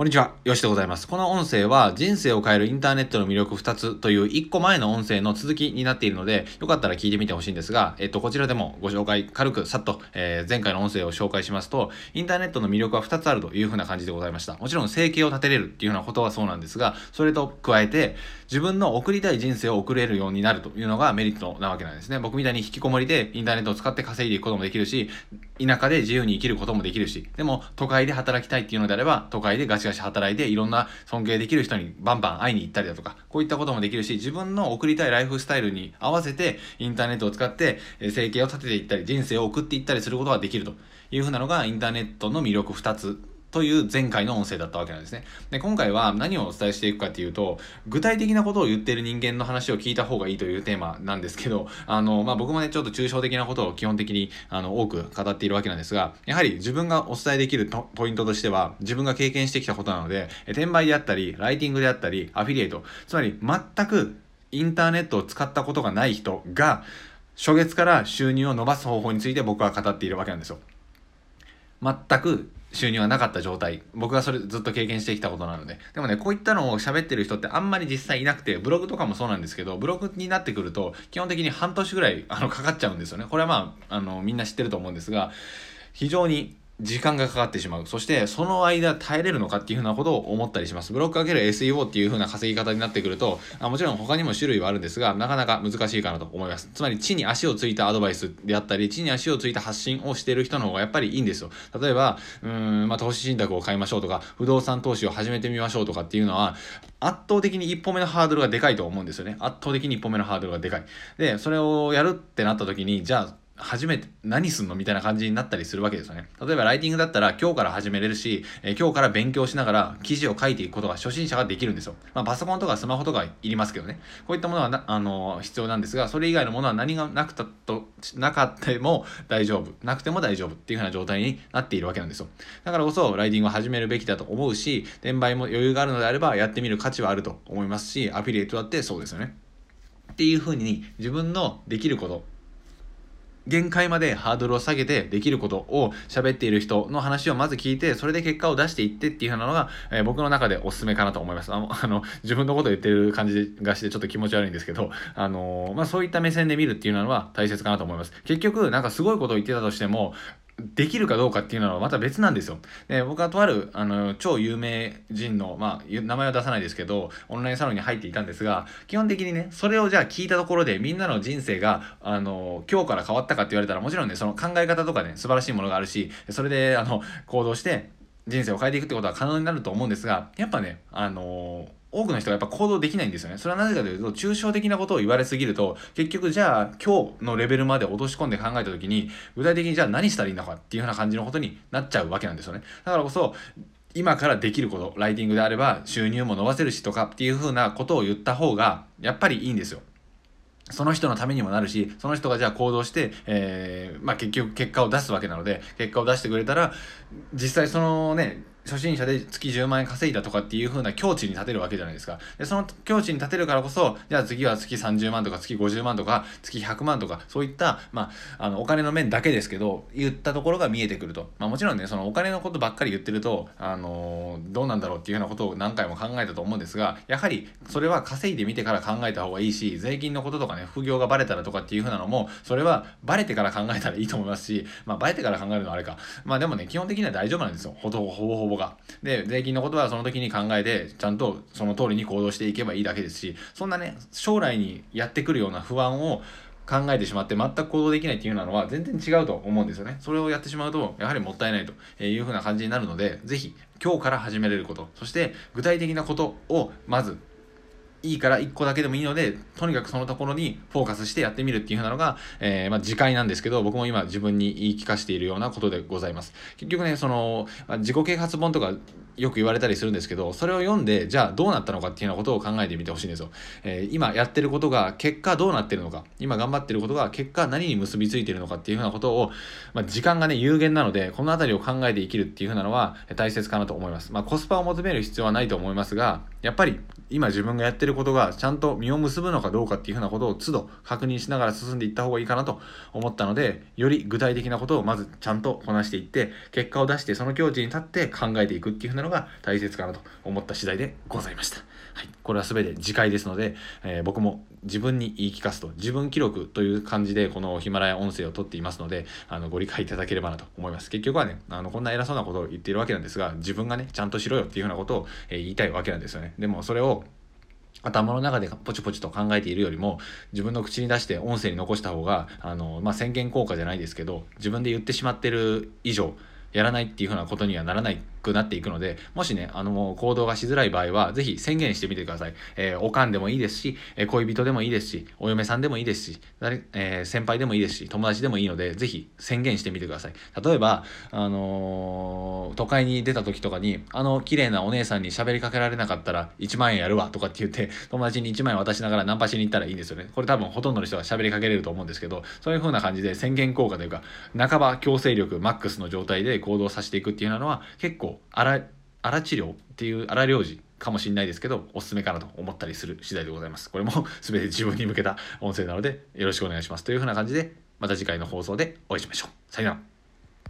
こんにちは、よしでございます。この音声は人生を変えるインターネットの魅力2つという1個前の音声の続きになっているので、よかったら聞いてみてほしいんですが、えっと、こちらでもご紹介、軽くさっと、えー、前回の音声を紹介しますと、インターネットの魅力は2つあるというふうな感じでございました。もちろん生計を立てれるっていうようなことはそうなんですが、それと加えて、自分の送りたい人生を送れるようになるというのがメリットなわけなんですね。僕みたいに引きこもりでインターネットを使って稼いでいくこともできるし、田舎で自由に生きることもできるし、でも都会で働きたいっていうのであれば、都会でガシガシ働いていろんな尊敬できる人にバンバン会いに行ったりだとか、こういったこともできるし、自分の送りたいライフスタイルに合わせてインターネットを使って生計を立てていったり、人生を送っていったりすることができるというふうなのがインターネットの魅力2つ。という前回の音声だったわけなんですね。で、今回は何をお伝えしていくかっていうと、具体的なことを言ってる人間の話を聞いた方がいいというテーマなんですけど、あの、まあ、僕もね、ちょっと抽象的なことを基本的に、あの、多く語っているわけなんですが、やはり自分がお伝えできるポイントとしては、自分が経験してきたことなので、転売であったり、ライティングであったり、アフィリエイト、つまり全くインターネットを使ったことがない人が、初月から収入を伸ばす方法について僕は語っているわけなんですよ。全く収入がなかった状態。僕がそれずっと経験してきたことなので。でもね、こういったのを喋ってる人ってあんまり実際いなくて、ブログとかもそうなんですけど、ブログになってくると、基本的に半年ぐらい、あの、かかっちゃうんですよね。これはまあ、あの、みんな知ってると思うんですが、非常に時間がかかってしまう。そして、その間耐えれるのかっていうふうなことを思ったりします。ブロックかける SEO っていうふうな稼ぎ方になってくると、あもちろん他にも種類はあるんですが、なかなか難しいかなと思います。つまり、地に足をついたアドバイスであったり、地に足をついた発信をしている人の方がやっぱりいいんですよ。例えば、うん、まあ、投資信託を買いましょうとか、不動産投資を始めてみましょうとかっていうのは、圧倒的に一歩目のハードルがでかいと思うんですよね。圧倒的に一歩目のハードルがでかい。で、それをやるってなった時に、じゃあ、初めて何すんのみたいな感じになったりするわけですよね。例えばライティングだったら今日から始めれるし、えー、今日から勉強しながら記事を書いていくことが初心者ができるんですよ。まあパソコンとかスマホとかいりますけどね。こういったものはな、あのー、必要なんですが、それ以外のものは何がなくたと、なかっても大丈夫。なくても大丈夫っていう風な状態になっているわけなんですよ。だからこそライティングを始めるべきだと思うし、転売も余裕があるのであればやってみる価値はあると思いますし、アフィリエイトだってそうですよね。っていう風に自分のできること限界までハードルを下げてできることを喋っている人の話をまず聞いて、それで結果を出していってっていうようなのが、えー、僕の中でおすすめかなと思います。あの、あの自分のことを言ってる感じがしてちょっと気持ち悪いんですけど、あのー、まあ、そういった目線で見るっていうのは大切かなと思います。結局、なんかすごいことを言ってたとしても、できるかどうかっていうのはまた別なんですよ。で僕はとあるあの超有名人の、まあ、名前は出さないですけどオンラインサロンに入っていたんですが基本的にねそれをじゃあ聞いたところでみんなの人生があの今日から変わったかって言われたらもちろんねその考え方とかね素晴らしいものがあるしそれであの行動して人生を変えていくってことは可能になると思うんですがやっぱねあのー多くの人がやっぱ行動できないんですよね。それはなぜかというと、抽象的なことを言われすぎると、結局じゃあ今日のレベルまで落とし込んで考えた時に、具体的にじゃあ何したらいいのかっていうような感じのことになっちゃうわけなんですよね。だからこそ、今からできること、ライティングであれば収入も伸ばせるしとかっていうふうなことを言った方が、やっぱりいいんですよ。その人のためにもなるし、その人がじゃあ行動して、えー、まあ結局結果を出すわけなので、結果を出してくれたら、実際そのね、初心者で月10万円稼いだとかっていう風な境地に立てるわけじゃないですか。で、その境地に立てるからこそ、じゃあ次は月30万とか月50万とか月100万とか、そういった、まあ、あの、お金の面だけですけど、言ったところが見えてくると。まあもちろんね、そのお金のことばっかり言ってると、あのー、どうなんだろうっていうようなことを何回も考えたと思うんですが、やはりそれは稼いでみてから考えた方がいいし、税金のこととかね、副業がバレたらとかっていう風なのも、それはバレてから考えたらいいと思いますし、まあバレてから考えるのはあれか。まあでもね、基本的には大丈夫なんですよ。ほぼほぼほぼが。で、税金のことはその時に考えて、ちゃんとその通りに行動していけばいいだけですし、そんなね、将来にやってくるような不安を考えてしまって全く行動できないっていうのは全然違うと思うんですよね。それをやってしまうと、やはりもったいないというふうな感じになるので、ぜひ今日から始めれること、そして具体的なことをまずいいから1個だけでもいいので、とにかくそのところにフォーカスしてやってみるっていう風なのが、えー、まあ、次回なんですけど、僕も今自分に言い聞かせているようなことでございます。結局ね、その、まあ、自己啓発本とかよく言われたりするんですけど、それを読んで、じゃあどうなったのかっていうようなことを考えてみてほしいんですよ。えー、今やってることが結果どうなってるのか、今頑張ってることが結果何に結びついてるのかっていうふうなことを、まあ、時間がね、有限なので、この辺りを考えて生きるっていうふうなのは大切かなと思います。ま、コスパを求める必要はないと思いますが、やっぱり今自分がやってることがちゃんと実を結ぶのかどうかっていうふうなことを都度確認しながら進んでいった方がいいかなと思ったので、より具体的なことをまずちゃんとこなしていって、結果を出してその境地に立って考えていくっていうふうなのが大切かなと思った次第でございました。はい、これは全て次回ですので、えー、僕も自分に言い聞かすと自分記録という感じでこのヒマラヤ音声をとっていますのであのご理解いただければなと思います。結局はねあのこんな偉そうなことを言っているわけなんですが自分がねちゃんとしろよっていうふうなことを、えー、言いたいわけなんですよね。でもそれを頭の中でポチポチと考えているよりも自分の口に出して音声に残した方があの、まあ、宣言効果じゃないですけど自分で言ってしまってる以上やらないっていうふうなことにはならないくなっていくので、もしね、あの、行動がしづらい場合は、ぜひ宣言してみてください。えー、おかんでもいいですし、えー、恋人でもいいですし、お嫁さんでもいいですし、誰えー、先輩でもいいですし、友達でもいいので、ぜひ宣言してみてください。例えば、あの、都会に出た時とかに、あの、綺麗なお姉さんに喋りかけられなかったら1万円やるわとかって言って、友達に1万円渡しながらナンパしに行ったらいいんですよね。これ多分ほとんどの人が喋りかけれると思うんですけど、そういう風な感じで宣言効果というか、半ば強制力マックスの状態で行動させていくっていうのは、結構、荒治療っていう荒療治かもしれないですけど、おすすめかなと思ったりする次第でございます。これも 全て自分に向けた音声なので、よろしくお願いします。というふうな感じで、また次回の放送でお会いしましょう。さよなら。